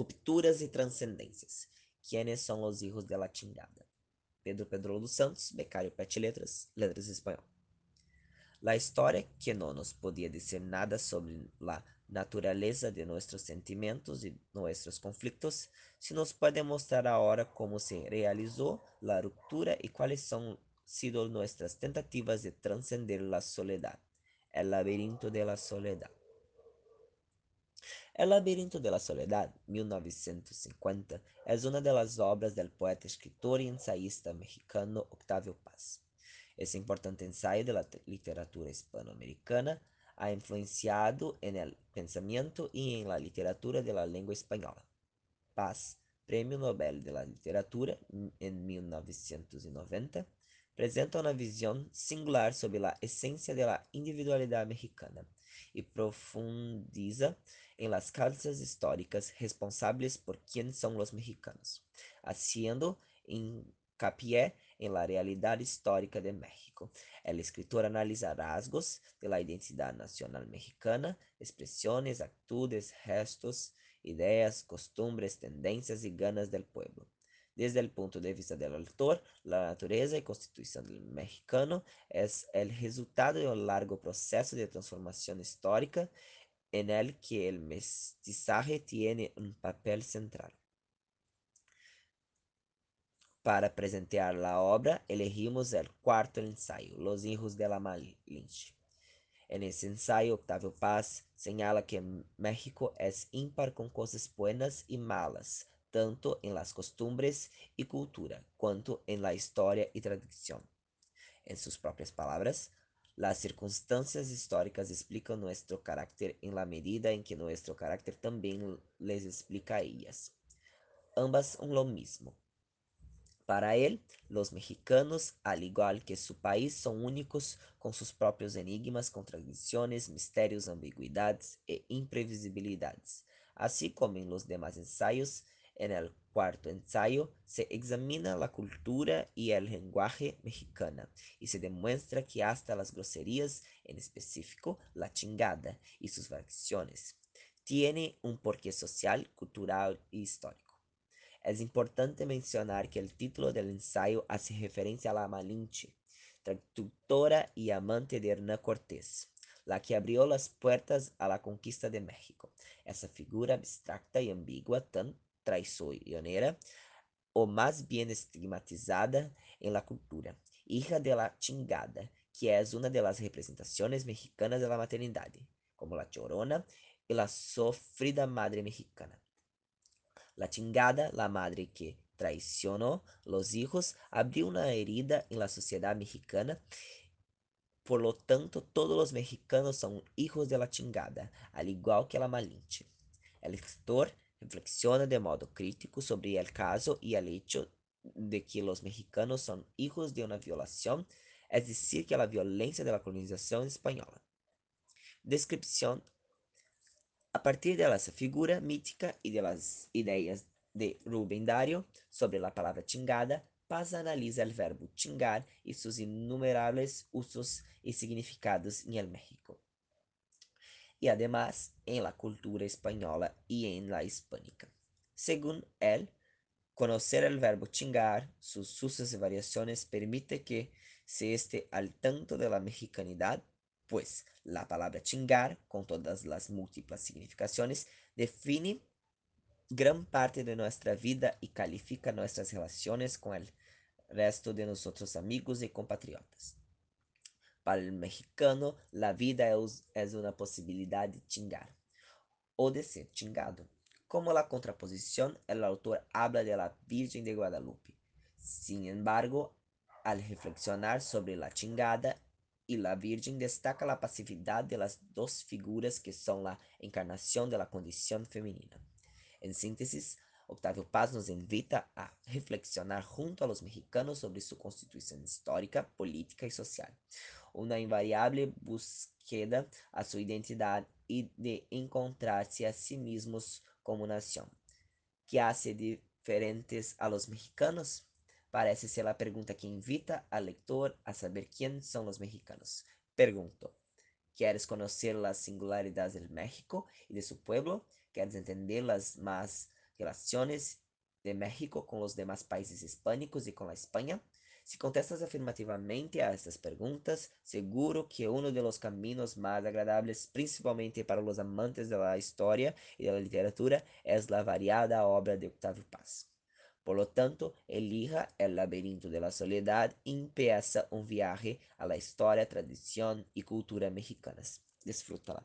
Rupturas y trascendencias. ¿Quiénes son los hijos de la chingada? Pedro Pedro dos Santos, becario Pet Letras, Letras Espanhol. La historia que no nos podía decir nada sobre la naturaleza de nuestros sentimientos y nuestros conflictos, se nos puede mostrar ahora cómo se realizó la ruptura y cuáles han sido nuestras tentativas de trascender la soledad, el laberinto de la soledad. El laberinto de la soledad, 1950, es una de las obras del poeta, escritor y ensayista mexicano Octavio Paz. Ese importante ensayo de literatura hispanoamericana ha influenciado en el pensamiento y en la literatura de la lengua española. Paz, Premio Nobel de la Literatura en 1990, presenta una visión singular sobre la esencia de la individualidad mexicana y profundiza en las causas históricas responsables por quién son los mexicanos, haciendo hincapié en la realidad histórica de México. El escritor analiza rasgos de la identidad nacional mexicana, expresiones, actitudes, gestos, ideas, costumbres, tendencias y ganas del pueblo. Desde el punto de vista del autor, la naturaleza y constitución del mexicano es el resultado de un largo proceso de transformación histórica en el que el mestizaje tiene un papel central. Para presentar la obra, elegimos el cuarto ensayo, Los hijos de la Malinche. En ese ensayo, Octavio Paz señala que México es ímpar con cosas buenas y malas, tanto en las costumbres y cultura, cuanto en la historia y tradición. En sus propias palabras, las circunstancias históricas explican nuestro carácter en la medida en que nuestro carácter también les explica a ellas. Ambas son lo mismo. Para él, los mexicanos, al igual que su país, son únicos con sus propios enigmas, contradicciones, misterios, ambigüedades e imprevisibilidades. Así como en los demás ensayos, en el cuarto ensayo se examina la cultura y el lenguaje mexicana y se demuestra que hasta las groserías, en específico la chingada y sus variaciones, tiene un porqué social, cultural y histórico. Es importante mencionar que el título del ensayo hace referencia a la Malinche, traductora y amante de Hernán Cortés, la que abrió las puertas a la conquista de México. Esa figura abstracta y ambigua, tan traicionera, o más bien estigmatizada en la cultura, hija de la chingada, que es una de las mexicanas de la maternidad, como la chorona y la sofrida madre mexicana. La chingada, la madre que traicionó los hijos, abrió una herida en la sociedad mexicana. Por lo tanto, todos los mexicanos son hijos de la chingada, al igual que la Malinche. El escritor reflexiona de modo crítico sobre el caso y el hecho de que los mexicanos son hijos de una violación, es decir, que la violencia de la colonización española. Descripción a partir de esa figura mítica y de las ideas de Rubén Dario sobre la palabra chingada, Paz analiza el verbo chingar y sus innumerables usos y significados en el México, y además en la cultura española y en la hispánica. Según él, conocer el verbo chingar, sus usos y variaciones permite que se esté al tanto de la mexicanidad pues la palabra chingar, con todas las múltiples significaciones, define gran parte de nuestra vida y califica nuestras relaciones con el resto de nosotros amigos y compatriotas. Para el mexicano, la vida es, es una posibilidad de chingar o de ser chingado. Como la contraposición, el autor habla de la Virgen de Guadalupe. Sin embargo, al reflexionar sobre la chingada, y la Virgen destaca la pasividad de las dos figuras que son la encarnación de la condición femenina. En síntesis, Octavio Paz nos invita a reflexionar junto a los mexicanos sobre su constitución histórica, política y social, una invariable búsqueda a su identidad y de encontrarse a sí mismos como nación. ¿Qué hace diferentes a los mexicanos? Parece ser la pregunta que invita al lector a saber quién son los mexicanos. Pregunto, ¿quieres conocer las singularidades del México y de su pueblo? ¿Quieres entender las más relaciones de México con los demás países hispánicos y con la España? Si contestas afirmativamente a estas preguntas, seguro que uno de los caminos más agradables, principalmente para los amantes historia y de la literatura, es la variada obra de Octavio Paz. Por lo tanto, elija El laberinto de la soledad y empieza un viaje a la historia, tradición y cultura mexicanas. Disfrútala.